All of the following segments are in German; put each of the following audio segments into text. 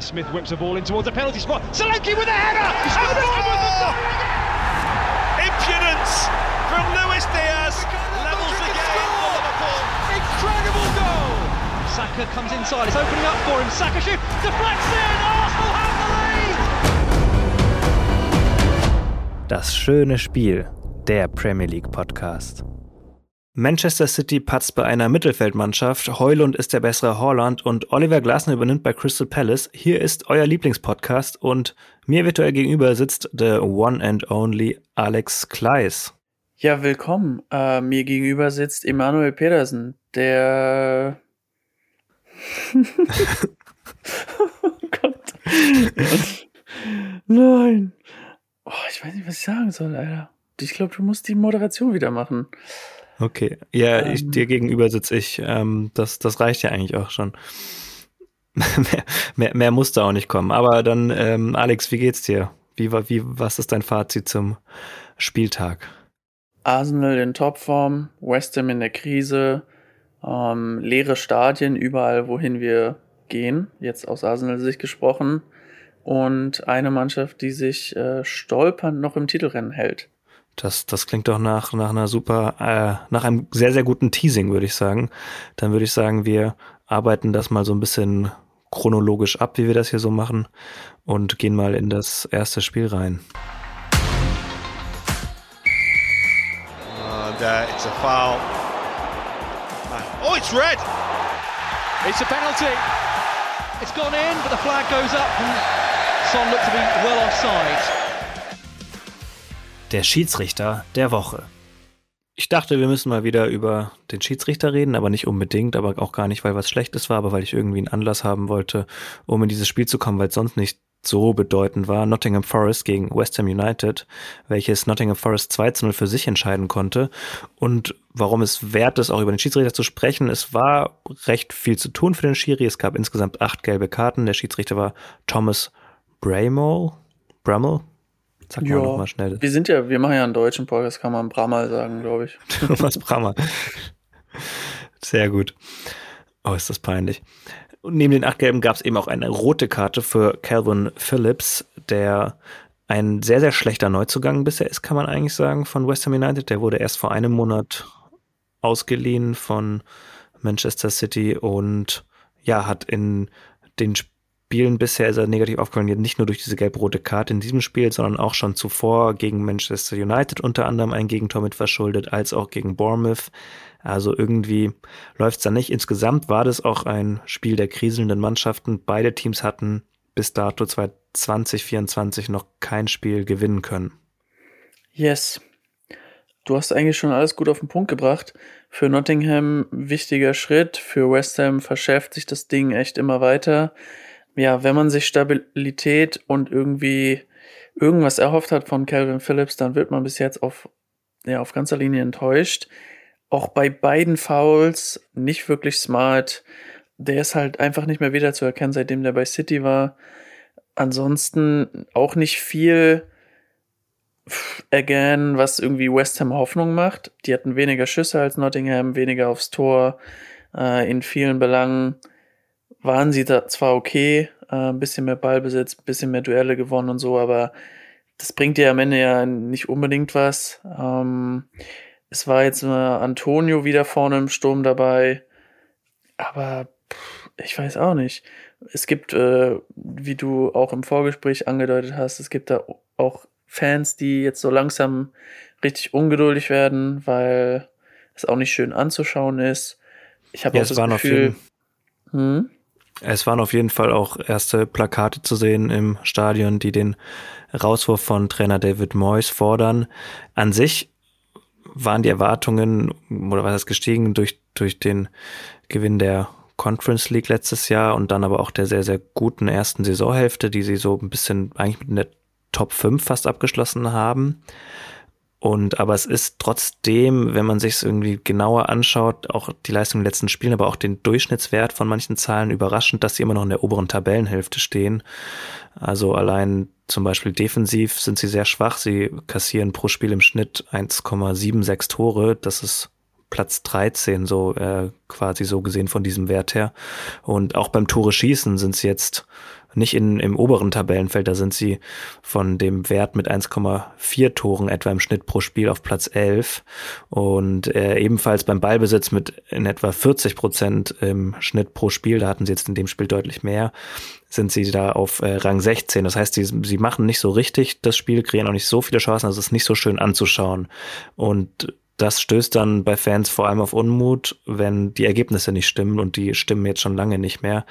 As Smith whips a ball in towards the penalty spot. Solanke with a header! Oh! Impudence from Luis Diaz levels the game for Liverpool. Incredible goal! Saka comes inside, it's opening up for him. Saka shoot, deflects in! Arsenal have the lead! Das schöne Spiel, der Premier League Podcast. Manchester City patzt bei einer Mittelfeldmannschaft, Heulund ist der bessere Holland und Oliver Glasner übernimmt bei Crystal Palace. Hier ist euer Lieblingspodcast und mir virtuell gegenüber sitzt der one and only Alex Kleis. Ja, willkommen. Äh, mir gegenüber sitzt Emanuel Pedersen, der... oh Gott. Nein. Oh, ich weiß nicht, was ich sagen soll, Alter. Ich glaube, du musst die Moderation wieder machen. Okay, ja, ähm, ich, dir gegenüber sitze ich. Ähm, das, das reicht ja eigentlich auch schon. mehr, mehr, mehr muss da auch nicht kommen. Aber dann, ähm, Alex, wie geht's dir? Wie, wie, was ist dein Fazit zum Spieltag? Arsenal in Topform, West Ham in der Krise, ähm, leere Stadien überall, wohin wir gehen, jetzt aus Arsenal-Sicht gesprochen, und eine Mannschaft, die sich äh, stolpernd noch im Titelrennen hält. Das, das klingt doch nach, nach einer super, äh, nach einem sehr, sehr guten Teasing, würde ich sagen. Dann würde ich sagen, wir arbeiten das mal so ein bisschen chronologisch ab, wie wir das hier so machen und gehen mal in das erste Spiel rein. And uh, it's a foul. Oh, it's red! It's a penalty. It's gone in, but the flag goes up and Son looked to be well offside der Schiedsrichter der Woche. Ich dachte, wir müssen mal wieder über den Schiedsrichter reden, aber nicht unbedingt, aber auch gar nicht, weil was Schlechtes war, aber weil ich irgendwie einen Anlass haben wollte, um in dieses Spiel zu kommen, weil es sonst nicht so bedeutend war. Nottingham Forest gegen West Ham United, welches Nottingham Forest 2 zu 0 für sich entscheiden konnte. Und warum es wert ist, auch über den Schiedsrichter zu sprechen, es war recht viel zu tun für den Schiri. Es gab insgesamt acht gelbe Karten. Der Schiedsrichter war Thomas Bramall. Bramall, Sag mal nochmal schnell. Wir sind ja, wir machen ja einen deutschen Podcast, kann man Brammer sagen, glaube ich. Thomas Brammer. Sehr gut. Oh, ist das peinlich. Und neben den acht Gelben gab es eben auch eine rote Karte für Calvin Phillips, der ein sehr, sehr schlechter Neuzugang bisher ist, kann man eigentlich sagen, von West Ham United. Der wurde erst vor einem Monat ausgeliehen von Manchester City und ja, hat in den Spielen bisher ist er negativ aufgefallen, nicht nur durch diese gelb-rote Karte in diesem Spiel, sondern auch schon zuvor gegen Manchester United unter anderem ein Gegentor mit verschuldet, als auch gegen Bournemouth. Also irgendwie läuft es da nicht. Insgesamt war das auch ein Spiel der kriselnden Mannschaften. Beide Teams hatten bis dato 2024 noch kein Spiel gewinnen können. Yes. Du hast eigentlich schon alles gut auf den Punkt gebracht. Für Nottingham wichtiger Schritt, für West Ham verschärft sich das Ding echt immer weiter ja, wenn man sich Stabilität und irgendwie irgendwas erhofft hat von Calvin Phillips, dann wird man bis jetzt auf, ja, auf ganzer Linie enttäuscht. Auch bei beiden Fouls nicht wirklich smart. Der ist halt einfach nicht mehr wiederzuerkennen, seitdem der bei City war. Ansonsten auch nicht viel again, was irgendwie West Ham Hoffnung macht. Die hatten weniger Schüsse als Nottingham, weniger aufs Tor, äh, in vielen Belangen waren sie da zwar okay, äh, ein bisschen mehr Ballbesitz, ein bisschen mehr Duelle gewonnen und so, aber das bringt dir am Ende ja nicht unbedingt was. Ähm, es war jetzt Antonio wieder vorne im Sturm dabei, aber pff, ich weiß auch nicht. Es gibt, äh, wie du auch im Vorgespräch angedeutet hast, es gibt da auch Fans, die jetzt so langsam richtig ungeduldig werden, weil es auch nicht schön anzuschauen ist. Ich habe ja, auch das Gefühl, hm? Es waren auf jeden Fall auch erste Plakate zu sehen im Stadion, die den Rauswurf von Trainer David Moyes fordern. An sich waren die Erwartungen oder was ist gestiegen durch, durch den Gewinn der Conference League letztes Jahr und dann aber auch der sehr, sehr guten ersten Saisonhälfte, die sie so ein bisschen eigentlich mit der Top 5 fast abgeschlossen haben. Und aber es ist trotzdem, wenn man sich es irgendwie genauer anschaut, auch die Leistung in den letzten Spielen, aber auch den Durchschnittswert von manchen Zahlen überraschend, dass sie immer noch in der oberen Tabellenhälfte stehen. Also allein zum Beispiel defensiv sind sie sehr schwach. Sie kassieren pro Spiel im Schnitt 1,76 Tore. Das ist Platz 13, so äh, quasi so gesehen von diesem Wert her. Und auch beim Tore schießen sind sie jetzt nicht in, im oberen Tabellenfeld, da sind sie von dem Wert mit 1,4 Toren etwa im Schnitt pro Spiel auf Platz 11 und äh, ebenfalls beim Ballbesitz mit in etwa 40 Prozent im Schnitt pro Spiel, da hatten sie jetzt in dem Spiel deutlich mehr, sind sie da auf äh, Rang 16. Das heißt, sie, sie machen nicht so richtig das Spiel, kreieren auch nicht so viele Chancen, also es ist nicht so schön anzuschauen und das stößt dann bei Fans vor allem auf Unmut, wenn die Ergebnisse nicht stimmen und die stimmen jetzt schon lange nicht mehr.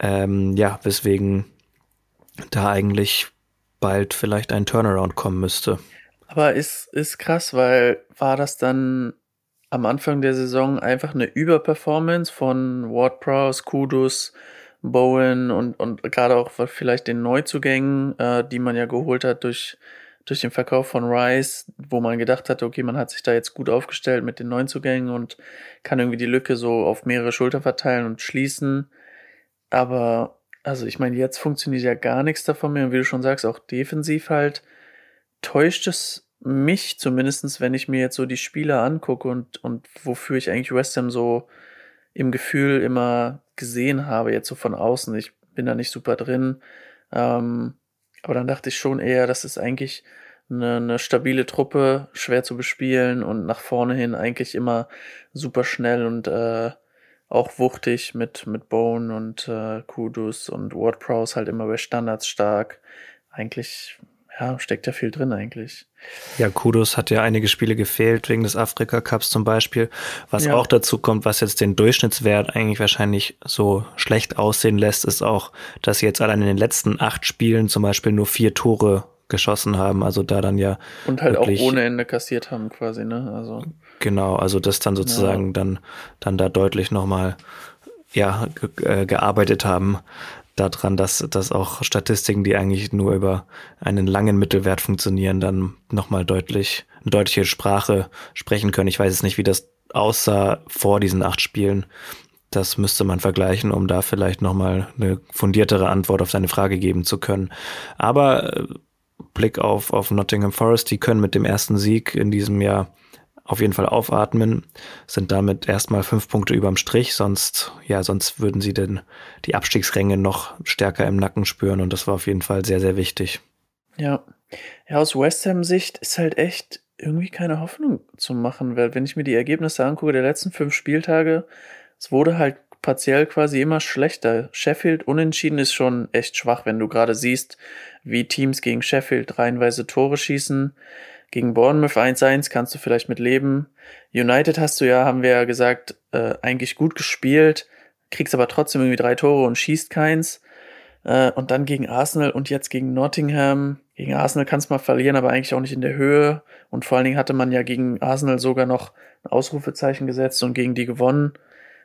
Ähm, ja, weswegen da eigentlich bald vielleicht ein Turnaround kommen müsste. Aber ist, ist krass, weil war das dann am Anfang der Saison einfach eine Überperformance von Ward Prowse, Kudus, Bowen und, und gerade auch vielleicht den Neuzugängen, äh, die man ja geholt hat durch, durch den Verkauf von Rice, wo man gedacht hat, okay, man hat sich da jetzt gut aufgestellt mit den Neuzugängen und kann irgendwie die Lücke so auf mehrere Schulter verteilen und schließen. Aber, also ich meine, jetzt funktioniert ja gar nichts davon mehr. Und wie du schon sagst, auch defensiv halt täuscht es mich zumindestens, wenn ich mir jetzt so die Spieler angucke und, und wofür ich eigentlich West Ham so im Gefühl immer gesehen habe, jetzt so von außen. Ich bin da nicht super drin. Ähm, aber dann dachte ich schon eher, das ist eigentlich eine, eine stabile Truppe, schwer zu bespielen und nach vorne hin eigentlich immer super schnell und äh, auch wuchtig mit, mit Bone und äh, Kudus und Ward Prowse halt immer bei Standards stark. Eigentlich, ja, steckt ja viel drin eigentlich. Ja, Kudus hat ja einige Spiele gefehlt, wegen des Afrika Cups zum Beispiel. Was ja. auch dazu kommt, was jetzt den Durchschnittswert eigentlich wahrscheinlich so schlecht aussehen lässt, ist auch, dass sie jetzt allein in den letzten acht Spielen zum Beispiel nur vier Tore geschossen haben, also da dann ja. Und halt auch ohne Ende kassiert haben quasi, ne? Also. Genau, also das dann sozusagen ja. dann, dann da deutlich nochmal, ja, ge äh, gearbeitet haben daran, dass, dass auch Statistiken, die eigentlich nur über einen langen Mittelwert funktionieren, dann nochmal deutlich, eine deutliche Sprache sprechen können. Ich weiß jetzt nicht, wie das aussah vor diesen acht Spielen. Das müsste man vergleichen, um da vielleicht nochmal eine fundiertere Antwort auf seine Frage geben zu können. Aber äh, Blick auf, auf Nottingham Forest, die können mit dem ersten Sieg in diesem Jahr auf jeden Fall aufatmen, sind damit erstmal fünf Punkte überm Strich, sonst, ja, sonst würden sie denn die Abstiegsränge noch stärker im Nacken spüren und das war auf jeden Fall sehr, sehr wichtig. Ja. Ja, aus West Ham Sicht ist halt echt irgendwie keine Hoffnung zu machen, weil wenn ich mir die Ergebnisse angucke der letzten fünf Spieltage, es wurde halt partiell quasi immer schlechter. Sheffield unentschieden ist schon echt schwach, wenn du gerade siehst, wie Teams gegen Sheffield reihenweise Tore schießen. Gegen Bournemouth 1-1 kannst du vielleicht mit leben. United hast du ja, haben wir ja gesagt, äh, eigentlich gut gespielt, kriegst aber trotzdem irgendwie drei Tore und schießt keins. Äh, und dann gegen Arsenal und jetzt gegen Nottingham. Gegen Arsenal kannst du mal verlieren, aber eigentlich auch nicht in der Höhe. Und vor allen Dingen hatte man ja gegen Arsenal sogar noch ein Ausrufezeichen gesetzt und gegen die gewonnen.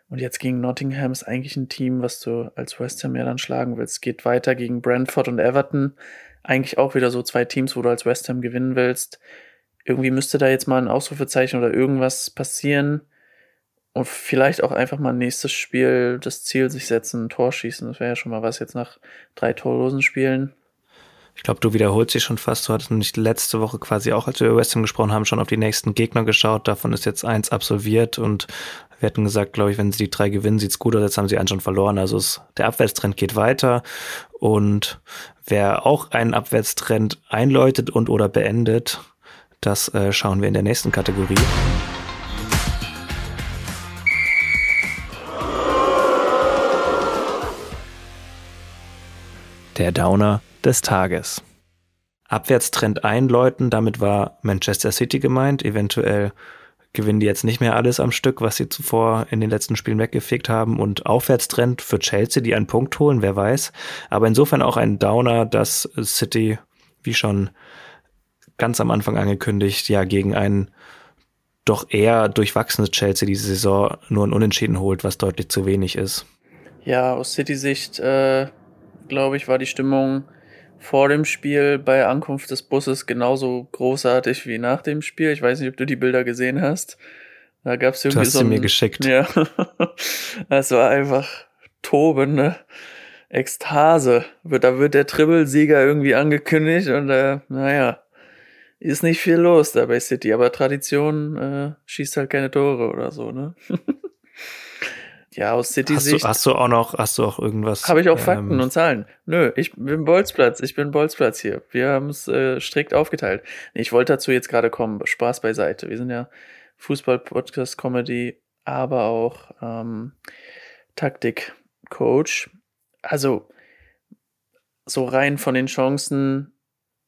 Und jetzt gegen Nottingham ist eigentlich ein Team, was du als West Ham ja dann schlagen willst. Geht weiter gegen Brentford und Everton eigentlich auch wieder so zwei Teams, wo du als West Ham gewinnen willst. Irgendwie müsste da jetzt mal ein Ausrufezeichen oder irgendwas passieren. Und vielleicht auch einfach mal nächstes Spiel das Ziel sich setzen, ein Tor schießen. Das wäre ja schon mal was jetzt nach drei torlosen Spielen. Ich glaube, du wiederholst dich schon fast. Du hattest nicht letzte Woche quasi auch, als wir über West Ham gesprochen haben, schon auf die nächsten Gegner geschaut. Davon ist jetzt eins absolviert und wir hatten gesagt, glaube ich, wenn sie die drei gewinnen, sieht's gut aus. Jetzt haben sie einen schon verloren. Also es, der Abwärtstrend geht weiter. Und wer auch einen Abwärtstrend einläutet und oder beendet, das äh, schauen wir in der nächsten Kategorie. Der Downer des Tages. Abwärtstrend einläuten, damit war Manchester City gemeint, eventuell gewinnen die jetzt nicht mehr alles am Stück, was sie zuvor in den letzten Spielen weggefegt haben. Und Aufwärtstrend für Chelsea, die einen Punkt holen, wer weiß. Aber insofern auch ein Downer, dass City, wie schon ganz am Anfang angekündigt, ja gegen ein doch eher durchwachsenes Chelsea diese Saison nur ein Unentschieden holt, was deutlich zu wenig ist. Ja, aus City-Sicht, äh, glaube ich, war die Stimmung vor dem Spiel bei Ankunft des Busses genauso großartig wie nach dem Spiel. Ich weiß nicht, ob du die Bilder gesehen hast. Da gab es irgendwie du hast so ein, mir geschickt. Ja, das war einfach tobende Ekstase. Da wird der Triple-Sieger irgendwie angekündigt und äh, naja, ist nicht viel los da bei City, aber Tradition äh, schießt halt keine Tore oder so, ne? ja, aus City-Sicht. Hast, du, hast du auch noch, hast du auch irgendwas? Habe ich auch Fakten ähm, und Zahlen? Nö, ich bin Bolzplatz, ich bin Bolzplatz hier. Wir haben es äh, strikt aufgeteilt. Ich wollte dazu jetzt gerade kommen, Spaß beiseite. Wir sind ja Fußball-Podcast-Comedy, aber auch ähm, Taktik-Coach. Also, so rein von den Chancen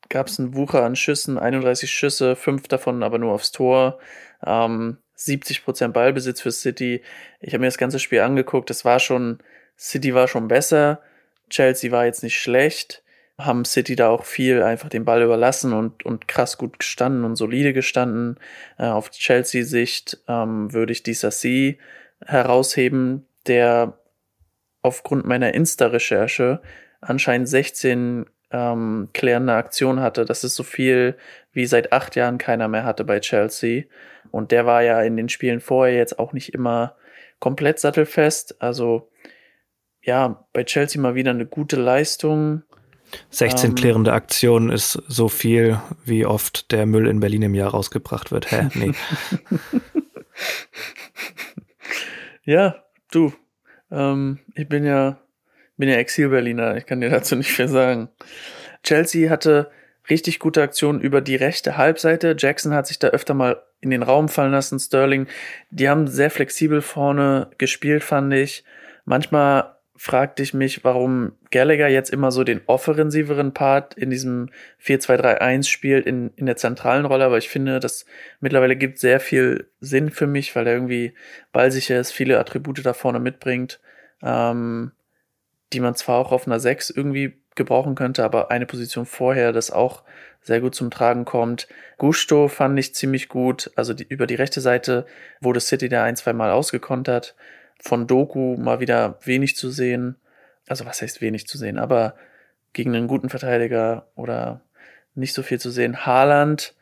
gab es einen Wucher an Schüssen, 31 Schüsse, fünf davon aber nur aufs Tor. Ähm, 70% Ballbesitz für City. Ich habe mir das ganze Spiel angeguckt. Es war schon, City war schon besser. Chelsea war jetzt nicht schlecht. Haben City da auch viel einfach den Ball überlassen und, und krass gut gestanden und solide gestanden. Äh, auf Chelsea-Sicht ähm, würde ich dieser C herausheben, der aufgrund meiner Insta-Recherche anscheinend 16 ähm, klärende Aktionen hatte. Das ist so viel, wie seit acht Jahren keiner mehr hatte bei Chelsea. Und der war ja in den Spielen vorher jetzt auch nicht immer komplett sattelfest. Also ja, bei Chelsea mal wieder eine gute Leistung. 16 ähm, klärende Aktionen ist so viel, wie oft der Müll in Berlin im Jahr rausgebracht wird. Hä? Nee. ja, du. Ähm, ich bin ja, bin ja Exil-Berliner. Ich kann dir dazu nicht viel sagen. Chelsea hatte richtig gute Aktionen über die rechte Halbseite. Jackson hat sich da öfter mal in den Raum fallen lassen. Sterling, die haben sehr flexibel vorne gespielt, fand ich. Manchmal fragte ich mich, warum Gallagher jetzt immer so den offensiveren Part in diesem 4-2-3-1 spielt, in, in der zentralen Rolle, aber ich finde, das mittlerweile gibt sehr viel Sinn für mich, weil er irgendwie ballsicher ist, viele Attribute da vorne mitbringt, ähm, die man zwar auch auf einer 6 irgendwie gebrauchen könnte, aber eine Position vorher das auch sehr gut zum Tragen kommt. Gusto fand ich ziemlich gut. Also die, über die rechte Seite wurde City da ein, zwei Mal ausgekontert. Von Doku mal wieder wenig zu sehen. Also was heißt wenig zu sehen, aber gegen einen guten Verteidiger oder nicht so viel zu sehen. Haaland,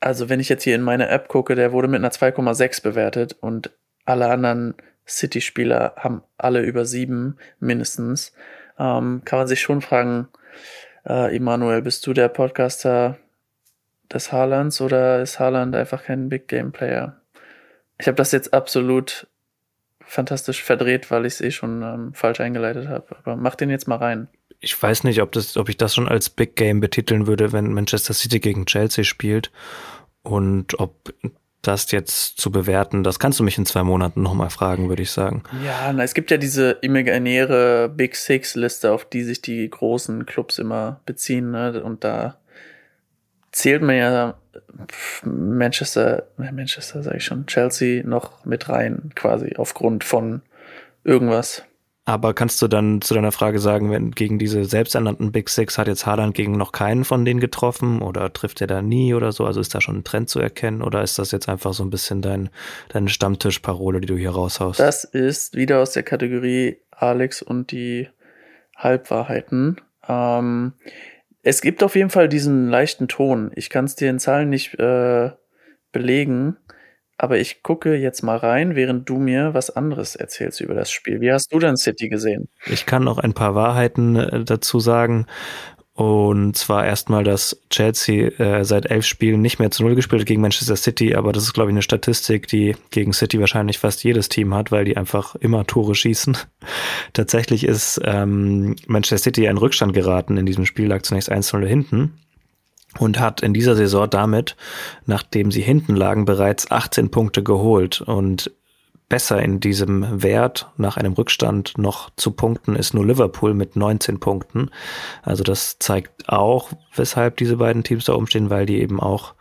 also wenn ich jetzt hier in meine App gucke, der wurde mit einer 2,6 bewertet und alle anderen City-Spieler haben alle über sieben mindestens ähm, kann man sich schon fragen, äh, Emanuel, bist du der Podcaster des Haalands oder ist Haaland einfach kein Big Game Player? Ich habe das jetzt absolut fantastisch verdreht, weil ich es eh schon ähm, falsch eingeleitet habe. Aber mach den jetzt mal rein. Ich weiß nicht, ob, das, ob ich das schon als Big Game betiteln würde, wenn Manchester City gegen Chelsea spielt und ob das jetzt zu bewerten, das kannst du mich in zwei Monaten nochmal fragen, würde ich sagen. Ja, na, es gibt ja diese imaginäre Big Six Liste, auf die sich die großen Clubs immer beziehen, ne? Und da zählt man ja Manchester, Manchester sage ich schon, Chelsea noch mit rein, quasi aufgrund von irgendwas. Aber kannst du dann zu deiner Frage sagen, wenn gegen diese selbsternannten Big Six hat jetzt Haaland gegen noch keinen von denen getroffen oder trifft er da nie oder so? Also ist da schon ein Trend zu erkennen oder ist das jetzt einfach so ein bisschen dein, deine Stammtischparole, die du hier raushaust? Das ist wieder aus der Kategorie Alex und die Halbwahrheiten. Ähm, es gibt auf jeden Fall diesen leichten Ton. Ich kann es dir in Zahlen nicht äh, belegen. Aber ich gucke jetzt mal rein, während du mir was anderes erzählst über das Spiel. Wie hast du denn City gesehen? Ich kann noch ein paar Wahrheiten äh, dazu sagen. Und zwar erstmal, dass Chelsea äh, seit elf Spielen nicht mehr zu Null gespielt hat gegen Manchester City, aber das ist, glaube ich, eine Statistik, die gegen City wahrscheinlich fast jedes Team hat, weil die einfach immer Tore schießen. Tatsächlich ist ähm, Manchester City in Rückstand geraten in diesem Spiel, lag zunächst 1-0 hinten und hat in dieser Saison damit, nachdem sie hinten lagen, bereits 18 Punkte geholt und besser in diesem Wert nach einem Rückstand noch zu punkten ist nur Liverpool mit 19 Punkten. Also das zeigt auch, weshalb diese beiden Teams da umstehen, weil die eben auch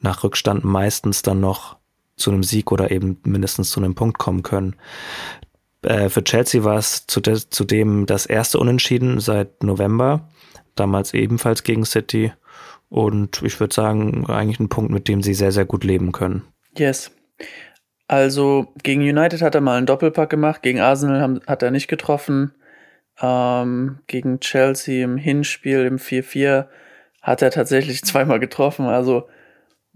nach Rückstand meistens dann noch zu einem Sieg oder eben mindestens zu einem Punkt kommen können. Äh, für Chelsea war es zudem das erste Unentschieden seit November, damals ebenfalls gegen City und ich würde sagen, eigentlich ein Punkt, mit dem sie sehr, sehr gut leben können. Yes. Also gegen United hat er mal einen Doppelpack gemacht, gegen Arsenal haben, hat er nicht getroffen. Ähm, gegen Chelsea im Hinspiel im 4-4 hat er tatsächlich zweimal getroffen. Also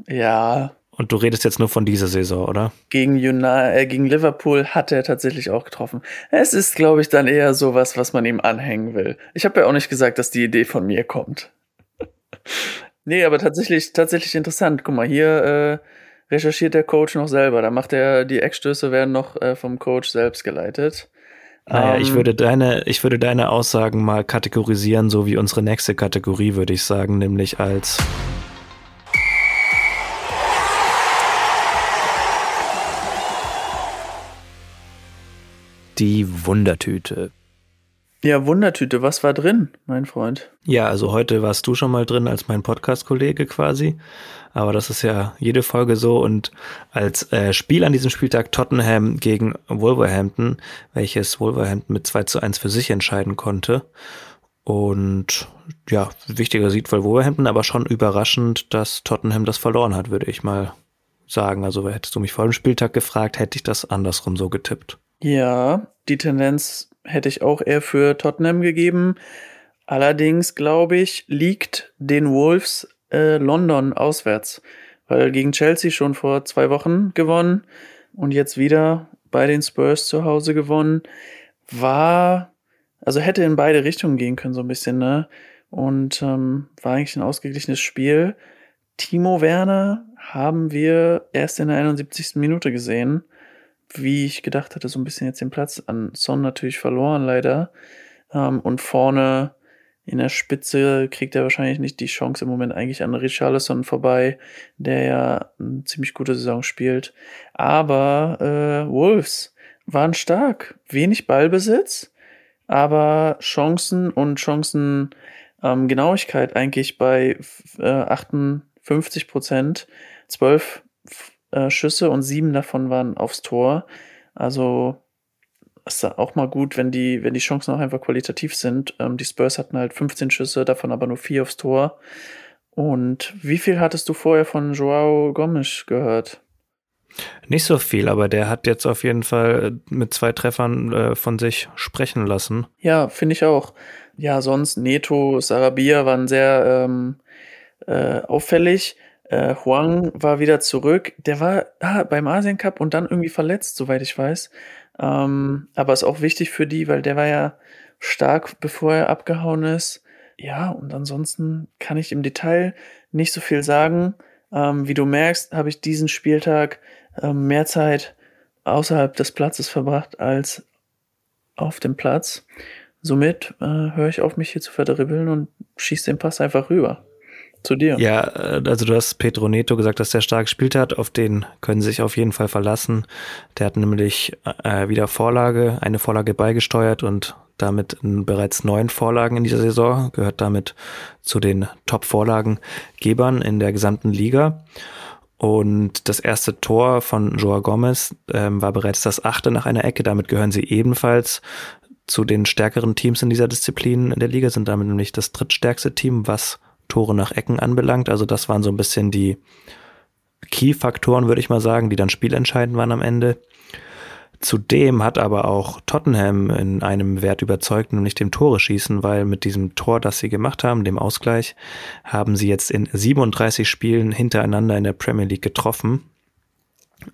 ja. Und du redest jetzt nur von dieser Saison, oder? Gegen, United, äh, gegen Liverpool hat er tatsächlich auch getroffen. Es ist, glaube ich, dann eher sowas, was man ihm anhängen will. Ich habe ja auch nicht gesagt, dass die Idee von mir kommt. Nee, aber tatsächlich, tatsächlich interessant. Guck mal, hier recherchiert der Coach noch selber. Da macht er, die Eckstöße werden noch äh, vom Coach selbst geleitet. Naja, um, ich ähm, würde deine, ich würde deine Aussagen mal kategorisieren, so wie unsere nächste Kategorie, würde ich sagen, nämlich als die Wundertüte. Ja, Wundertüte, was war drin, mein Freund? Ja, also heute warst du schon mal drin als mein Podcast-Kollege quasi. Aber das ist ja jede Folge so. Und als äh, Spiel an diesem Spieltag Tottenham gegen Wolverhampton, welches Wolverhampton mit 2 zu 1 für sich entscheiden konnte. Und ja, wichtiger Sieg für Wolverhampton, aber schon überraschend, dass Tottenham das verloren hat, würde ich mal sagen. Also hättest du mich vor dem Spieltag gefragt, hätte ich das andersrum so getippt. Ja, die Tendenz hätte ich auch eher für Tottenham gegeben. Allerdings, glaube ich, liegt den Wolves äh, London auswärts, weil gegen Chelsea schon vor zwei Wochen gewonnen und jetzt wieder bei den Spurs zu Hause gewonnen, war, also hätte in beide Richtungen gehen können, so ein bisschen, ne? Und ähm, war eigentlich ein ausgeglichenes Spiel. Timo Werner haben wir erst in der 71. Minute gesehen wie ich gedacht hatte, so ein bisschen jetzt den Platz an Son natürlich verloren, leider. Ähm, und vorne in der Spitze kriegt er wahrscheinlich nicht die Chance im Moment eigentlich an Richarlison vorbei, der ja eine ziemlich gute Saison spielt. Aber äh, Wolves waren stark. Wenig Ballbesitz, aber Chancen und Chancen ähm, eigentlich bei äh, 58 Prozent. 12 äh, Schüsse und sieben davon waren aufs Tor. Also ist auch mal gut, wenn die, wenn die Chancen auch einfach qualitativ sind. Ähm, die Spurs hatten halt 15 Schüsse, davon aber nur vier aufs Tor. Und wie viel hattest du vorher von Joao Gomes gehört? Nicht so viel, aber der hat jetzt auf jeden Fall mit zwei Treffern äh, von sich sprechen lassen. Ja, finde ich auch. Ja, sonst Neto, Sarabia waren sehr ähm, äh, auffällig. Äh, Huang war wieder zurück. Der war ah, beim Asien Cup und dann irgendwie verletzt, soweit ich weiß. Ähm, aber ist auch wichtig für die, weil der war ja stark, bevor er abgehauen ist. Ja, und ansonsten kann ich im Detail nicht so viel sagen. Ähm, wie du merkst, habe ich diesen Spieltag ähm, mehr Zeit außerhalb des Platzes verbracht als auf dem Platz. Somit äh, höre ich auf, mich hier zu verdribbeln und schieße den Pass einfach rüber zu dir. Ja, äh, also du hast Pedro Neto gesagt, dass der stark gespielt hat. Auf den können sich auf jeden Fall verlassen. Der hat nämlich äh, wieder Vorlage, eine Vorlage beigesteuert und damit bereits neun Vorlagen in dieser Saison, gehört damit zu den Top-Vorlagengebern in der gesamten Liga. Und das erste Tor von Joa Gomez ähm, war bereits das achte nach einer Ecke. Damit gehören sie ebenfalls zu den stärkeren Teams in dieser Disziplin in der Liga, sind damit nämlich das drittstärkste Team, was Tore nach Ecken anbelangt. Also das waren so ein bisschen die Key-Faktoren, würde ich mal sagen, die dann spielentscheidend waren am Ende. Zudem hat aber auch Tottenham in einem Wert überzeugt, nämlich dem Tore schießen, weil mit diesem Tor, das sie gemacht haben, dem Ausgleich, haben sie jetzt in 37 Spielen hintereinander in der Premier League getroffen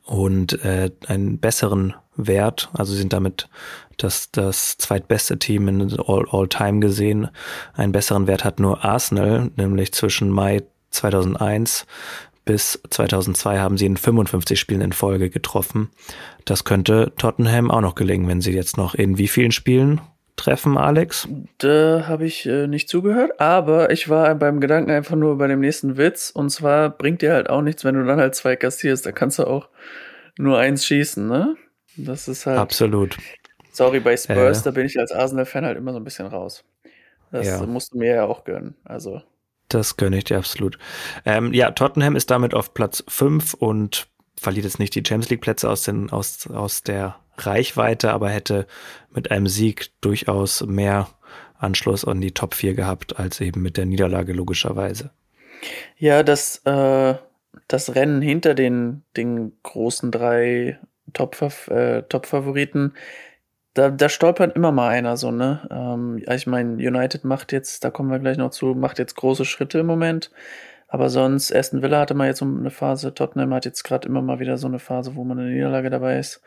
und äh, einen besseren Wert, also sie sind damit das, das zweitbeste Team in all, all Time gesehen. Einen besseren Wert hat nur Arsenal, nämlich zwischen Mai 2001 bis 2002 haben sie in 55 Spielen in Folge getroffen. Das könnte Tottenham auch noch gelingen, wenn sie jetzt noch in wie vielen Spielen treffen, Alex? Da habe ich äh, nicht zugehört, aber ich war beim Gedanken einfach nur bei dem nächsten Witz. Und zwar bringt dir halt auch nichts, wenn du dann halt zwei kassierst. Da kannst du auch nur eins schießen, ne? Das ist halt. Absolut. Sorry, bei Spurs, äh, da bin ich als Arsenal-Fan halt immer so ein bisschen raus. Das ja. musst du mir ja auch gönnen. Also. Das gönne ich dir absolut. Ähm, ja, Tottenham ist damit auf Platz 5 und verliert jetzt nicht die Champions League Plätze aus, den, aus, aus der Reichweite, aber hätte mit einem Sieg durchaus mehr Anschluss an die Top 4 gehabt, als eben mit der Niederlage logischerweise. Ja, das, äh, das Rennen hinter den, den großen drei Top-Favoriten, äh, Top da, da stolpert immer mal einer so, ne? Ähm, ich meine, United macht jetzt, da kommen wir gleich noch zu, macht jetzt große Schritte im Moment. Aber sonst, Aston Villa hatte mal jetzt so eine Phase, Tottenham hat jetzt gerade immer mal wieder so eine Phase, wo man eine Niederlage dabei ist.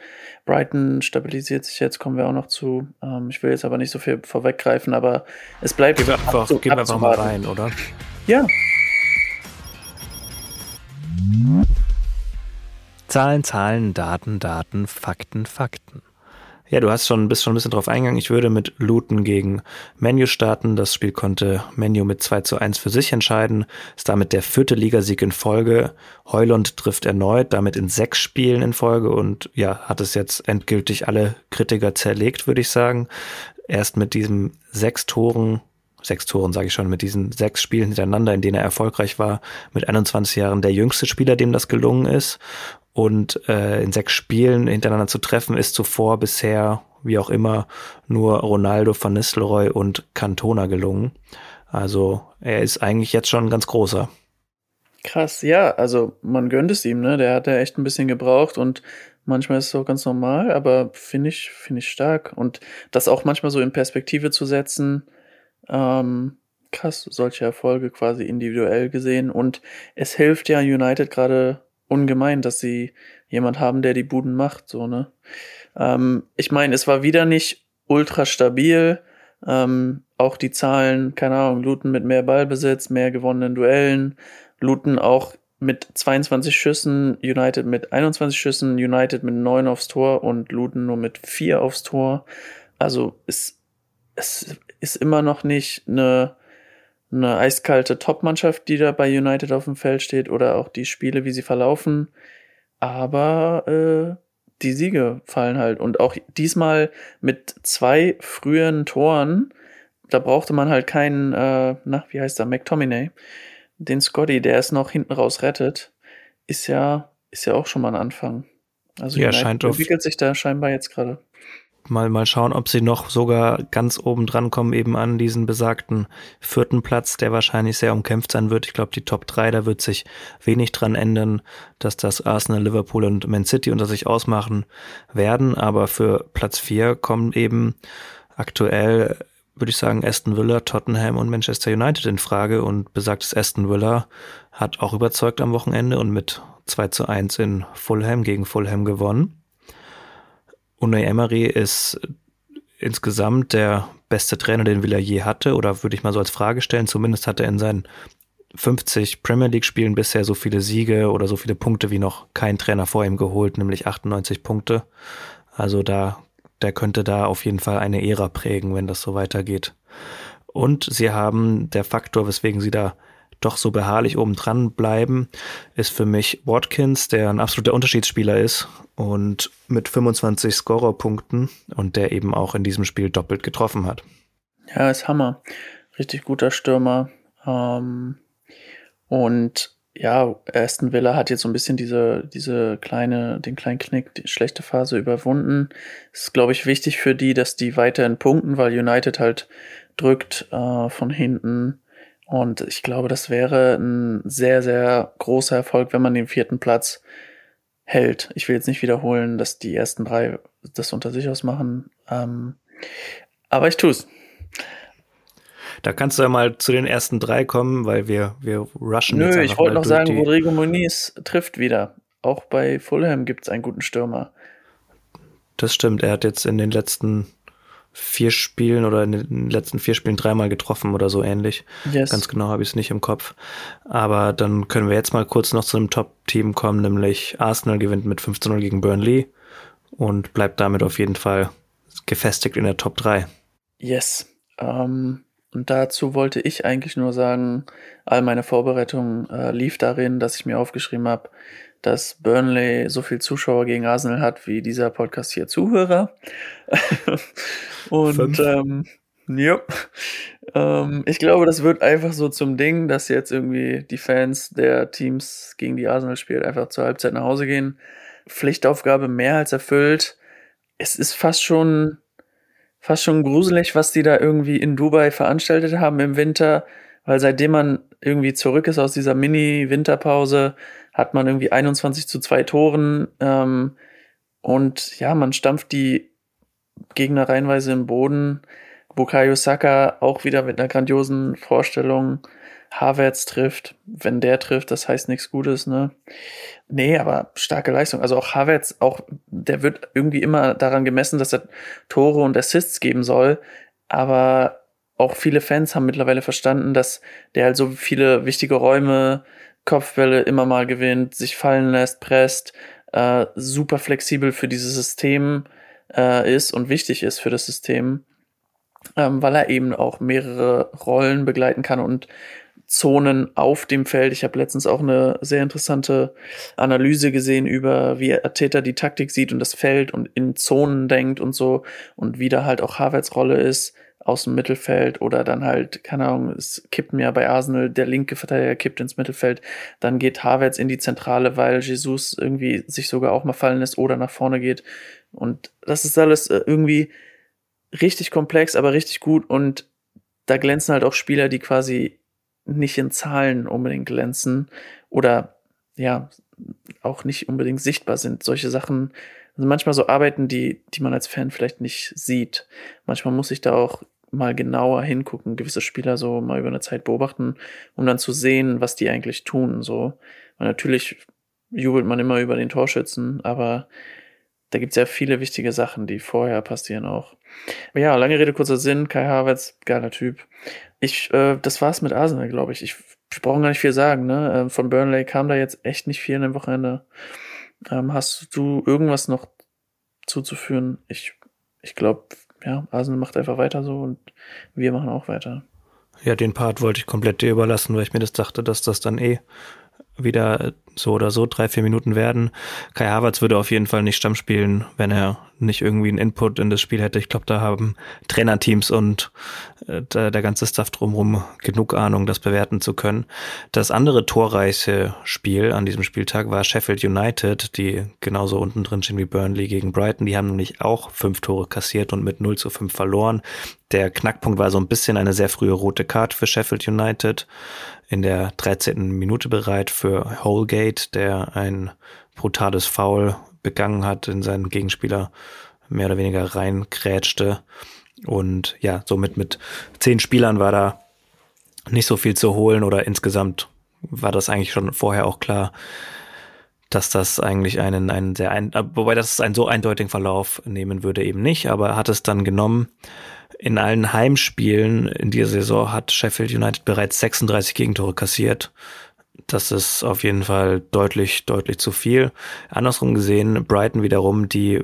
Brighton stabilisiert sich jetzt, kommen wir auch noch zu. Ähm, ich will jetzt aber nicht so viel vorweggreifen, aber es bleibt. Gib einfach, gib einfach mal rein, oder? Ja. Zahlen, Zahlen, Daten, Daten, Fakten, Fakten. Ja, du hast schon, bist schon ein bisschen drauf eingegangen. Ich würde mit Luton gegen Menu starten. Das Spiel konnte Menu mit 2 zu 1 für sich entscheiden. Ist damit der vierte Ligasieg in Folge. Heulund trifft erneut, damit in sechs Spielen in Folge und ja, hat es jetzt endgültig alle Kritiker zerlegt, würde ich sagen. Erst mit diesem sechs Toren sechs Toren, sage ich schon, mit diesen sechs Spielen hintereinander, in denen er erfolgreich war, mit 21 Jahren der jüngste Spieler, dem das gelungen ist und äh, in sechs Spielen hintereinander zu treffen, ist zuvor bisher, wie auch immer, nur Ronaldo, Van Nistelrooy und Cantona gelungen. Also er ist eigentlich jetzt schon ein ganz großer. Krass, ja, also man gönnt es ihm, ne? Der hat ja echt ein bisschen gebraucht und manchmal ist es auch ganz normal, aber finde ich, finde ich stark. Und das auch manchmal so in Perspektive zu setzen, ähm, krass, solche Erfolge quasi individuell gesehen. Und es hilft ja United gerade ungemein, dass sie jemand haben, der die Buden macht, so, ne? Ähm, ich meine, es war wieder nicht ultra stabil. Ähm, auch die Zahlen, keine Ahnung, Luton mit mehr Ballbesitz, mehr gewonnenen Duellen, Luton auch mit 22 Schüssen, United mit 21 Schüssen, United mit 9 aufs Tor und Luton nur mit 4 aufs Tor. Also es, es ist immer noch nicht eine eine eiskalte Top-Mannschaft, die da bei United auf dem Feld steht oder auch die Spiele, wie sie verlaufen. Aber äh, die Siege fallen halt. Und auch diesmal mit zwei frühen Toren, da brauchte man halt keinen, äh, na, wie heißt der, McTominay, den Scotty, der es noch hinten raus rettet, ist ja, ist ja auch schon mal ein Anfang. Also ja, United scheint entwickelt sich da scheinbar jetzt gerade mal, mal schauen, ob sie noch sogar ganz oben dran kommen, eben an diesen besagten vierten Platz, der wahrscheinlich sehr umkämpft sein wird. Ich glaube, die Top 3, da wird sich wenig dran ändern, dass das Arsenal, Liverpool und Man City unter sich ausmachen werden. Aber für Platz 4 kommen eben aktuell, würde ich sagen, Aston Villa, Tottenham und Manchester United in Frage. Und besagtes Aston Villa hat auch überzeugt am Wochenende und mit 2 zu 1 in Fulham gegen Fulham gewonnen. Unai Emery ist insgesamt der beste Trainer, den Villa je hatte, oder würde ich mal so als Frage stellen. Zumindest hat er in seinen 50 Premier League Spielen bisher so viele Siege oder so viele Punkte wie noch kein Trainer vor ihm geholt, nämlich 98 Punkte. Also da, der könnte da auf jeden Fall eine Ära prägen, wenn das so weitergeht. Und sie haben der Faktor, weswegen sie da doch so beharrlich oben dran bleiben, ist für mich Watkins, der ein absoluter Unterschiedsspieler ist und mit 25 Scorerpunkten und der eben auch in diesem Spiel doppelt getroffen hat. Ja, ist Hammer. Richtig guter Stürmer. Ähm, und ja, Aston Villa hat jetzt so ein bisschen diese, diese kleine, den kleinen Knick, die schlechte Phase überwunden. ist, glaube ich, wichtig für die, dass die weiterhin punkten, weil United halt drückt äh, von hinten und ich glaube, das wäre ein sehr, sehr großer Erfolg, wenn man den vierten Platz hält. Ich will jetzt nicht wiederholen, dass die ersten drei das unter sich ausmachen. Ähm, aber ich tue es. Da kannst du ja mal zu den ersten drei kommen, weil wir, wir rushen Nö, jetzt ich wollte noch sagen, Rodrigo Moniz trifft wieder. Auch bei Fulham gibt es einen guten Stürmer. Das stimmt, er hat jetzt in den letzten vier Spielen oder in den letzten vier Spielen dreimal getroffen oder so ähnlich. Yes. Ganz genau habe ich es nicht im Kopf. Aber dann können wir jetzt mal kurz noch zu einem Top-Team kommen, nämlich Arsenal gewinnt mit 15-0 gegen Burnley und bleibt damit auf jeden Fall gefestigt in der Top 3. Yes. Ähm, und dazu wollte ich eigentlich nur sagen, all meine Vorbereitung äh, lief darin, dass ich mir aufgeschrieben habe, dass Burnley so viel Zuschauer gegen Arsenal hat wie dieser Podcast hier Zuhörer. Und ähm, ja, ähm, ich glaube, das wird einfach so zum Ding, dass jetzt irgendwie die Fans der Teams gegen die Arsenal spielt einfach zur Halbzeit nach Hause gehen. Pflichtaufgabe mehr als erfüllt. Es ist fast schon fast schon gruselig, was die da irgendwie in Dubai veranstaltet haben im Winter, weil seitdem man irgendwie zurück ist aus dieser Mini-Winterpause, hat man irgendwie 21 zu 2 Toren ähm, und ja, man stampft die Gegner reihenweise im Boden. Bukayo Saka auch wieder mit einer grandiosen Vorstellung. Havertz trifft. Wenn der trifft, das heißt nichts Gutes, ne? Nee, aber starke Leistung. Also auch Havertz, auch, der wird irgendwie immer daran gemessen, dass er Tore und Assists geben soll. Aber auch viele Fans haben mittlerweile verstanden, dass der halt so viele wichtige Räume, Kopfbälle immer mal gewinnt, sich fallen lässt, presst, äh, super flexibel für dieses System äh, ist und wichtig ist für das System, ähm, weil er eben auch mehrere Rollen begleiten kann und Zonen auf dem Feld. Ich habe letztens auch eine sehr interessante Analyse gesehen über, wie Arteta die Taktik sieht und das Feld und in Zonen denkt und so und wie da halt auch Harvards Rolle ist aus dem Mittelfeld oder dann halt, keine Ahnung, es kippt mir bei Arsenal, der linke Verteidiger kippt ins Mittelfeld, dann geht Havertz in die Zentrale, weil Jesus irgendwie sich sogar auch mal fallen lässt oder nach vorne geht. Und das ist alles äh, irgendwie richtig komplex, aber richtig gut und da glänzen halt auch Spieler, die quasi nicht in Zahlen unbedingt glänzen oder ja, auch nicht unbedingt sichtbar sind. Solche Sachen also manchmal so Arbeiten, die, die man als Fan vielleicht nicht sieht. Manchmal muss ich da auch mal genauer hingucken, gewisse Spieler so mal über eine Zeit beobachten, um dann zu sehen, was die eigentlich tun. So. Und natürlich jubelt man immer über den Torschützen, aber da gibt's ja viele wichtige Sachen, die vorher passieren auch. Aber ja, lange Rede, kurzer Sinn, Kai Havertz, geiler Typ. Ich, äh, das war's mit Arsenal, glaube ich. Ich, ich brauche gar nicht viel sagen, ne? Äh, von Burnley kam da jetzt echt nicht viel in dem Wochenende. Ähm, hast du irgendwas noch zuzuführen? Ich, ich glaube, ja, Arsenal macht einfach weiter so und wir machen auch weiter. Ja, den Part wollte ich komplett dir überlassen, weil ich mir das dachte, dass das dann eh wieder so oder so drei, vier Minuten werden. Kai Havertz würde auf jeden Fall nicht Stamm spielen, wenn er nicht irgendwie einen Input in das Spiel hätte. Ich glaube, da haben Trainerteams und äh, der ganze Stuff drumherum genug Ahnung, das bewerten zu können. Das andere torreiche Spiel an diesem Spieltag war Sheffield United, die genauso unten drin stehen wie Burnley gegen Brighton. Die haben nämlich auch fünf Tore kassiert und mit 0 zu 5 verloren. Der Knackpunkt war so ein bisschen eine sehr frühe rote Karte für Sheffield United in der 13. Minute bereit für Holgate, der ein brutales Foul begangen hat, in seinen Gegenspieler mehr oder weniger reinkrätschte. Und ja, somit mit zehn Spielern war da nicht so viel zu holen oder insgesamt war das eigentlich schon vorher auch klar, dass das eigentlich einen, einen sehr ein, wobei das einen so eindeutigen Verlauf nehmen würde eben nicht, aber er hat es dann genommen in allen Heimspielen in dieser Saison hat Sheffield United bereits 36 Gegentore kassiert. Das ist auf jeden Fall deutlich, deutlich zu viel. Andersrum gesehen, Brighton wiederum, die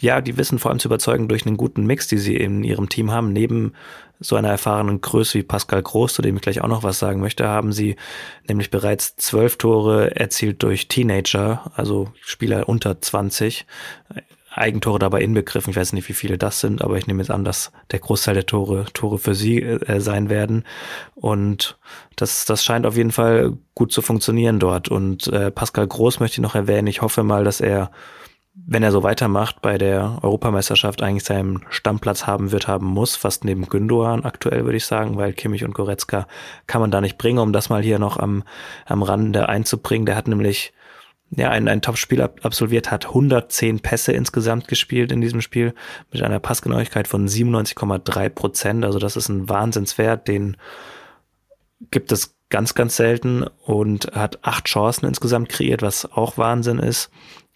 ja, die wissen vor allem zu überzeugen durch einen guten Mix, die sie in ihrem Team haben. Neben so einer erfahrenen Größe wie Pascal Groß, zu dem ich gleich auch noch was sagen möchte, haben sie nämlich bereits zwölf Tore erzielt durch Teenager, also Spieler unter 20. Eigentore dabei inbegriffen. Ich weiß nicht, wie viele das sind, aber ich nehme jetzt an, dass der Großteil der Tore Tore für sie äh, sein werden. Und das, das scheint auf jeden Fall gut zu funktionieren dort. Und äh, Pascal Groß möchte ich noch erwähnen. Ich hoffe mal, dass er, wenn er so weitermacht, bei der Europameisterschaft eigentlich seinen Stammplatz haben wird, haben muss, fast neben Gündogan aktuell, würde ich sagen, weil Kimmich und Goretzka kann man da nicht bringen, um das mal hier noch am, am Rande einzubringen. Der hat nämlich ja, ein, ein Top-Spiel absolviert hat, 110 Pässe insgesamt gespielt in diesem Spiel mit einer Passgenauigkeit von 97,3 Prozent. Also das ist ein Wahnsinnswert, den gibt es ganz, ganz selten und hat acht Chancen insgesamt kreiert, was auch Wahnsinn ist.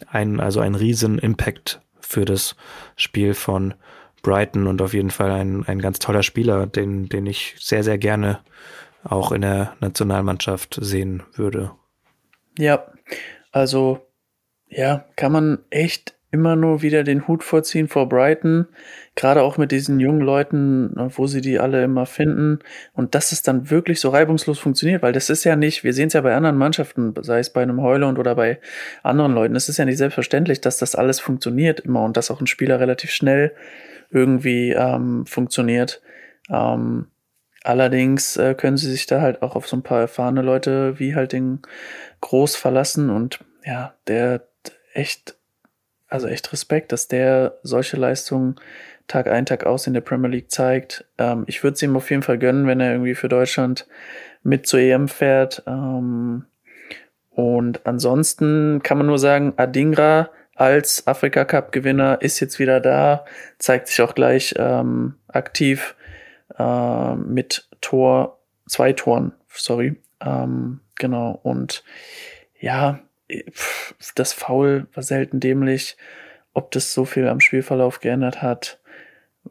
Ein, also ein riesen Impact für das Spiel von Brighton und auf jeden Fall ein, ein ganz toller Spieler, den, den ich sehr, sehr gerne auch in der Nationalmannschaft sehen würde. Ja, also, ja, kann man echt immer nur wieder den Hut vorziehen vor Brighton, gerade auch mit diesen jungen Leuten, wo sie die alle immer finden und dass es dann wirklich so reibungslos funktioniert, weil das ist ja nicht, wir sehen es ja bei anderen Mannschaften, sei es bei einem Heuland oder bei anderen Leuten, es ist ja nicht selbstverständlich, dass das alles funktioniert immer und dass auch ein Spieler relativ schnell irgendwie ähm, funktioniert. Ähm, allerdings äh, können sie sich da halt auch auf so ein paar erfahrene Leute wie halt den groß verlassen und ja, der echt, also echt Respekt, dass der solche Leistungen Tag ein, Tag aus in der Premier League zeigt. Ähm, ich würde es ihm auf jeden Fall gönnen, wenn er irgendwie für Deutschland mit zur EM fährt. Ähm, und ansonsten kann man nur sagen, Adingra als Afrika Cup Gewinner ist jetzt wieder da, zeigt sich auch gleich ähm, aktiv äh, mit Tor, zwei Toren, sorry. Ähm, Genau, und ja, das Foul war selten dämlich. Ob das so viel am Spielverlauf geändert hat,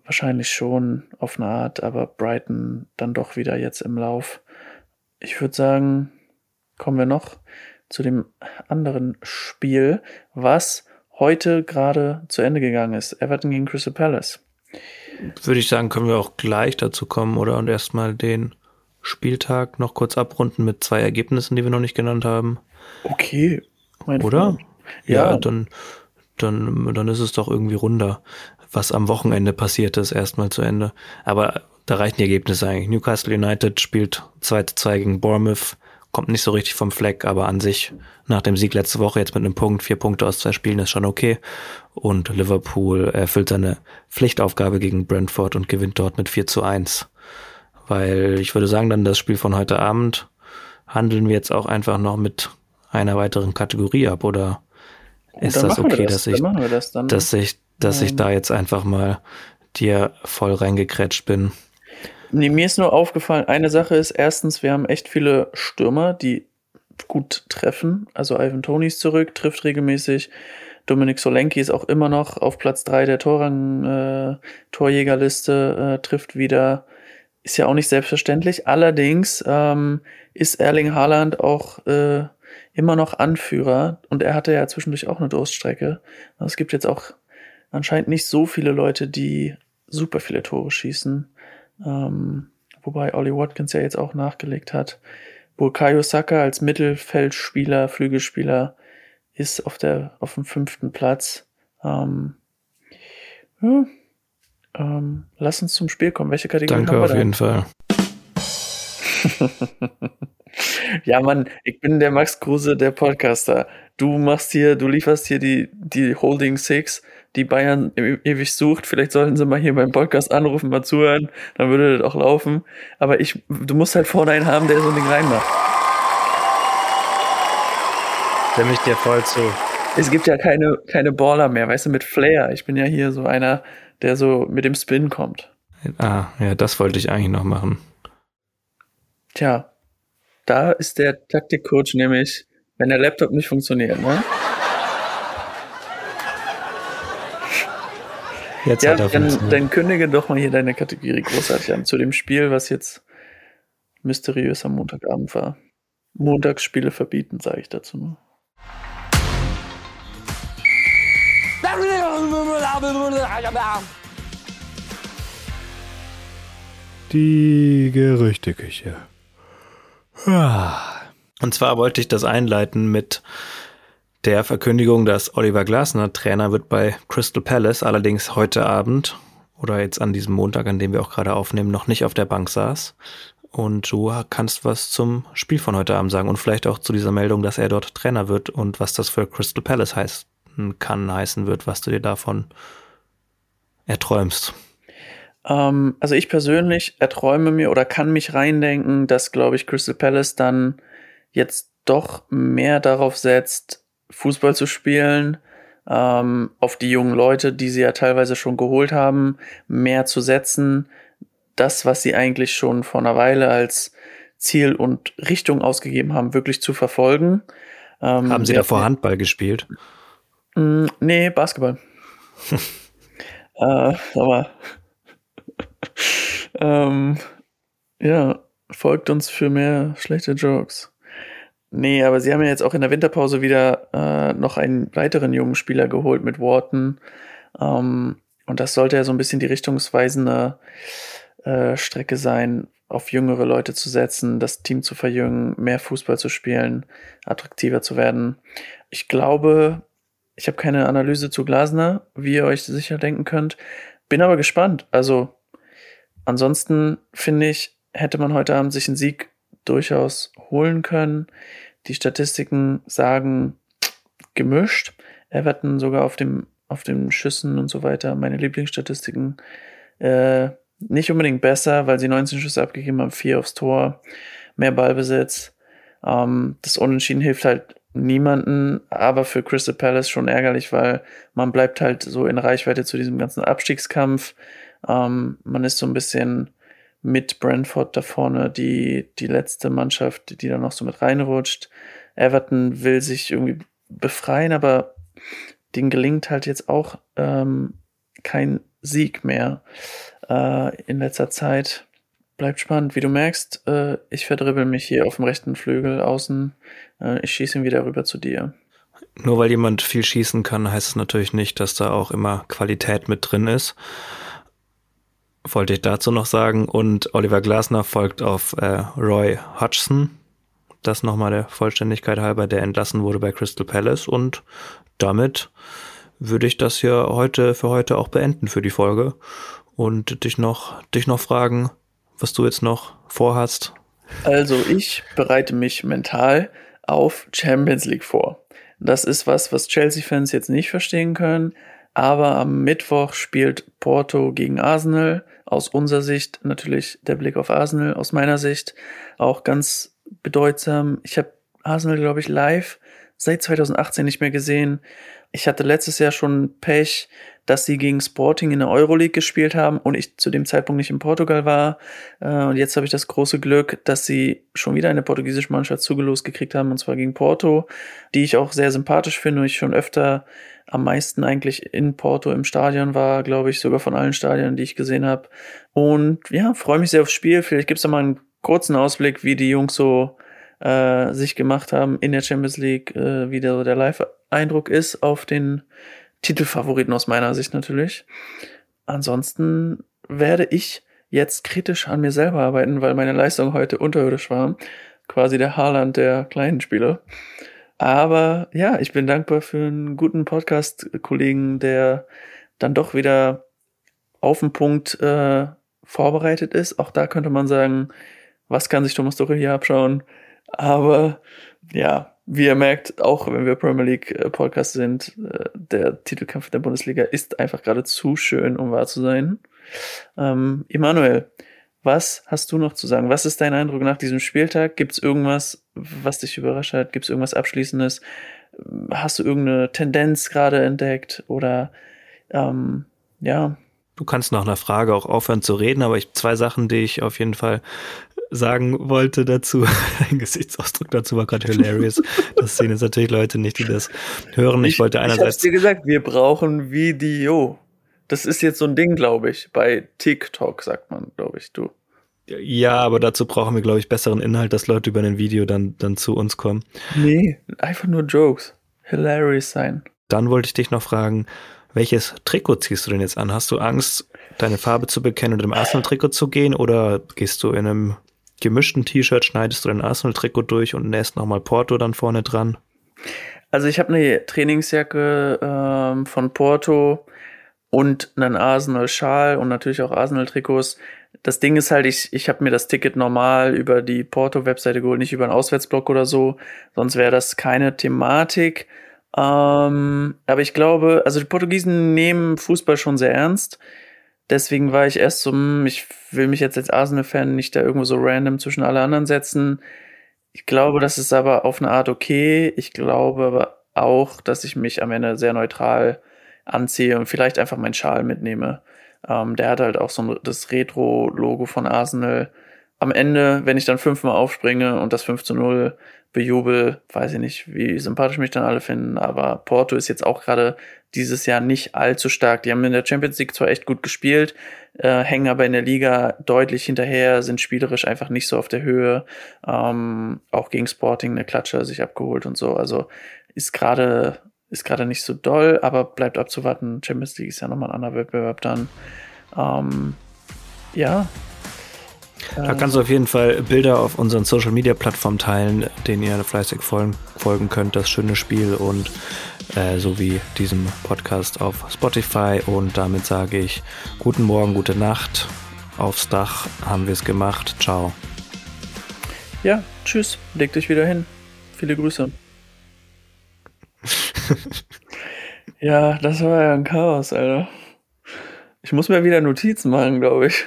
wahrscheinlich schon auf eine Art, aber Brighton dann doch wieder jetzt im Lauf. Ich würde sagen, kommen wir noch zu dem anderen Spiel, was heute gerade zu Ende gegangen ist. Everton gegen Crystal Palace. Würde ich sagen, können wir auch gleich dazu kommen, oder? Und erstmal den Spieltag noch kurz abrunden mit zwei Ergebnissen, die wir noch nicht genannt haben. Okay. Oder? Ja, ja, dann, dann, dann ist es doch irgendwie runder, was am Wochenende passiert ist, erstmal zu Ende. Aber da reichen die Ergebnisse eigentlich. Newcastle United spielt 2 zu 2 gegen Bournemouth, kommt nicht so richtig vom Fleck, aber an sich nach dem Sieg letzte Woche jetzt mit einem Punkt, vier Punkte aus zwei Spielen ist schon okay. Und Liverpool erfüllt seine Pflichtaufgabe gegen Brentford und gewinnt dort mit 4 zu 1. Weil ich würde sagen, dann das Spiel von heute Abend handeln wir jetzt auch einfach noch mit einer weiteren Kategorie ab oder ist das okay, das. dass ich, das dass ich, dass ich da jetzt einfach mal dir voll reingekrätscht bin? Nee, mir ist nur aufgefallen, eine Sache ist erstens, wir haben echt viele Stürmer, die gut treffen. Also Ivan Tony ist zurück, trifft regelmäßig. Dominik Solenki ist auch immer noch auf Platz drei der Torrang, äh, Torjägerliste, äh, trifft wieder. Ist ja auch nicht selbstverständlich. Allerdings ähm, ist Erling Haaland auch äh, immer noch Anführer und er hatte ja zwischendurch auch eine Durststrecke. Also es gibt jetzt auch anscheinend nicht so viele Leute, die super viele Tore schießen. Ähm, wobei Ollie Watkins ja jetzt auch nachgelegt hat. Bukayo Saka als Mittelfeldspieler, Flügelspieler ist auf der auf dem fünften Platz. Ähm, ja, ähm, lass uns zum Spiel kommen. Welche Kategorie Danke haben wir auf da? jeden Fall. ja, Mann, ich bin der Max Kruse, der Podcaster. Du machst hier, du lieferst hier die, die Holding Six, die Bayern e-, ewig sucht. Vielleicht sollten sie mal hier beim Podcast anrufen, mal zuhören, dann würde das auch laufen. Aber ich, du musst halt vorne einen haben, der so ein Ding reinmacht. Stimme ich dir voll zu. Es gibt ja keine, keine Baller mehr, weißt du, mit Flair. Ich bin ja hier so einer, der so mit dem Spin kommt. Ah, ja, das wollte ich eigentlich noch machen. Tja, da ist der Taktikcoach nämlich, wenn der Laptop nicht funktioniert, ne? Jetzt ja, dann, dann kündige doch mal hier deine Kategorie großartig an zu dem Spiel, was jetzt mysteriös am Montagabend war. Montagsspiele verbieten, sage ich dazu nur. Die Gerüchteküche. Und zwar wollte ich das einleiten mit der Verkündigung, dass Oliver Glasner Trainer wird bei Crystal Palace, allerdings heute Abend oder jetzt an diesem Montag, an dem wir auch gerade aufnehmen, noch nicht auf der Bank saß. Und du kannst was zum Spiel von heute Abend sagen und vielleicht auch zu dieser Meldung, dass er dort Trainer wird und was das für Crystal Palace heißen kann, heißen wird, was du dir davon erträumst. Ähm, also ich persönlich erträume mir oder kann mich reindenken, dass, glaube ich, Crystal Palace dann jetzt doch mehr darauf setzt, Fußball zu spielen, ähm, auf die jungen Leute, die sie ja teilweise schon geholt haben, mehr zu setzen, das, was sie eigentlich schon vor einer Weile als Ziel und Richtung ausgegeben haben, wirklich zu verfolgen. Ähm, haben sie davor Handball gespielt? Mh, mm, nee, Basketball. äh, aber ähm, ja, folgt uns für mehr schlechte Jokes. Nee, aber sie haben ja jetzt auch in der Winterpause wieder äh, noch einen weiteren jungen Spieler geholt mit Wharton. Ähm, und das sollte ja so ein bisschen die richtungsweisende äh, Strecke sein, auf jüngere Leute zu setzen, das Team zu verjüngen, mehr Fußball zu spielen, attraktiver zu werden. Ich glaube, ich habe keine Analyse zu Glasner, wie ihr euch sicher denken könnt. Bin aber gespannt. Also ansonsten finde ich, hätte man heute Abend sich einen Sieg durchaus holen können. Die Statistiken sagen gemischt. Everton sogar auf dem auf den Schüssen und so weiter, meine Lieblingsstatistiken, äh, nicht unbedingt besser, weil sie 19 Schüsse abgegeben haben, vier aufs Tor, mehr Ballbesitz. Ähm, das Unentschieden hilft halt niemanden, aber für Crystal Palace schon ärgerlich, weil man bleibt halt so in Reichweite zu diesem ganzen Abstiegskampf. Ähm, man ist so ein bisschen mit Brentford da vorne die, die letzte Mannschaft, die da noch so mit reinrutscht. Everton will sich irgendwie befreien, aber denen gelingt halt jetzt auch ähm, kein Sieg mehr äh, in letzter Zeit. bleibt spannend. Wie du merkst, äh, ich verdribbel mich hier auf dem rechten Flügel außen. Äh, ich schieße ihn wieder rüber zu dir. Nur weil jemand viel schießen kann, heißt es natürlich nicht, dass da auch immer Qualität mit drin ist. Wollte ich dazu noch sagen. Und Oliver Glasner folgt auf äh, Roy Hodgson. Das nochmal der Vollständigkeit halber, der entlassen wurde bei Crystal Palace. Und damit würde ich das hier heute für heute auch beenden für die Folge und dich noch, dich noch fragen, was du jetzt noch vorhast. Also ich bereite mich mental auf Champions League vor. Das ist was, was Chelsea-Fans jetzt nicht verstehen können. Aber am Mittwoch spielt Porto gegen Arsenal. Aus unserer Sicht natürlich der Blick auf Arsenal, aus meiner Sicht auch ganz bedeutsam. Ich habe Arsenal, glaube ich, live seit 2018 nicht mehr gesehen. Ich hatte letztes Jahr schon Pech, dass sie gegen Sporting in der Euroleague gespielt haben und ich zu dem Zeitpunkt nicht in Portugal war. Äh, und jetzt habe ich das große Glück, dass sie schon wieder eine portugiesische Mannschaft zugelost gekriegt haben, und zwar gegen Porto, die ich auch sehr sympathisch finde und ich schon öfter am meisten eigentlich in Porto im Stadion war, glaube ich, sogar von allen Stadien, die ich gesehen habe. Und ja, freue mich sehr aufs Spiel. Vielleicht gibt es da mal einen kurzen Ausblick, wie die Jungs so äh, sich gemacht haben in der Champions League, äh, wie der, der Live-Eindruck ist auf den Titelfavoriten aus meiner Sicht natürlich. Ansonsten werde ich jetzt kritisch an mir selber arbeiten, weil meine Leistung heute unterirdisch war. Quasi der Haarland der kleinen Spieler. Aber ja, ich bin dankbar für einen guten Podcast-Kollegen, der dann doch wieder auf den Punkt äh, vorbereitet ist. Auch da könnte man sagen, was kann sich Thomas Tuchel hier abschauen? Aber ja, wie ihr merkt, auch wenn wir Premier League äh, Podcast sind, äh, der Titelkampf der Bundesliga ist einfach gerade zu schön, um wahr zu sein. Ähm, Emanuel, was hast du noch zu sagen? Was ist dein Eindruck nach diesem Spieltag? Gibt es irgendwas, was dich überrascht hat? Gibt es irgendwas Abschließendes? Hast du irgendeine Tendenz gerade entdeckt? Oder ähm, ja, Du kannst nach einer Frage auch aufhören zu reden, aber ich zwei Sachen, die ich auf jeden Fall sagen wollte dazu. Ein Gesichtsausdruck dazu war gerade hilarious. Das sehen jetzt natürlich Leute nicht, die das hören. Ich, ich wollte einerseits. Ich dir gesagt, wir brauchen Video. Das ist jetzt so ein Ding, glaube ich. Bei TikTok sagt man, glaube ich, du. Ja, aber dazu brauchen wir, glaube ich, besseren Inhalt, dass Leute über ein Video dann, dann zu uns kommen. Nee, einfach nur Jokes. Hilarious sein. Dann wollte ich dich noch fragen, welches Trikot ziehst du denn jetzt an? Hast du Angst, deine Farbe zu bekennen und im Arsenal-Trikot zu gehen oder gehst du in einem gemischten T-Shirt, schneidest du dein Arsenal-Trikot durch und nähst nochmal Porto dann vorne dran? Also ich habe eine Trainingsjacke ähm, von Porto und einen Arsenal-Schal und natürlich auch Arsenal-Trikots. Das Ding ist halt, ich, ich habe mir das Ticket normal über die Porto-Webseite geholt, nicht über einen Auswärtsblock oder so. Sonst wäre das keine Thematik. Ähm, aber ich glaube, also die Portugiesen nehmen Fußball schon sehr ernst. Deswegen war ich erst so, ich will mich jetzt als Arsenal-Fan nicht da irgendwo so random zwischen alle anderen setzen. Ich glaube, das ist aber auf eine Art okay. Ich glaube aber auch, dass ich mich am Ende sehr neutral anziehe und vielleicht einfach meinen Schal mitnehme. Ähm, der hat halt auch so das Retro-Logo von Arsenal. Am Ende, wenn ich dann fünfmal aufspringe und das 5 zu 0 bejubel, weiß ich nicht, wie sympathisch mich dann alle finden, aber Porto ist jetzt auch gerade dieses Jahr nicht allzu stark. Die haben in der Champions League zwar echt gut gespielt, äh, hängen aber in der Liga deutlich hinterher, sind spielerisch einfach nicht so auf der Höhe. Ähm, auch gegen Sporting eine Klatsche sich abgeholt und so. Also ist gerade ist gerade nicht so doll, aber bleibt abzuwarten. Champions League ist ja nochmal ein anderer Wettbewerb dann. Ähm, ja, da kannst du auf jeden Fall Bilder auf unseren Social Media Plattformen teilen, denen ihr fleißig folgen, folgen könnt. Das schöne Spiel und äh, sowie diesem Podcast auf Spotify. Und damit sage ich guten Morgen, gute Nacht. Aufs Dach haben wir es gemacht. Ciao. Ja, tschüss. Legt euch wieder hin. Viele Grüße. Ja, das war ja ein Chaos, Alter. Ich muss mir wieder Notizen machen, glaube ich.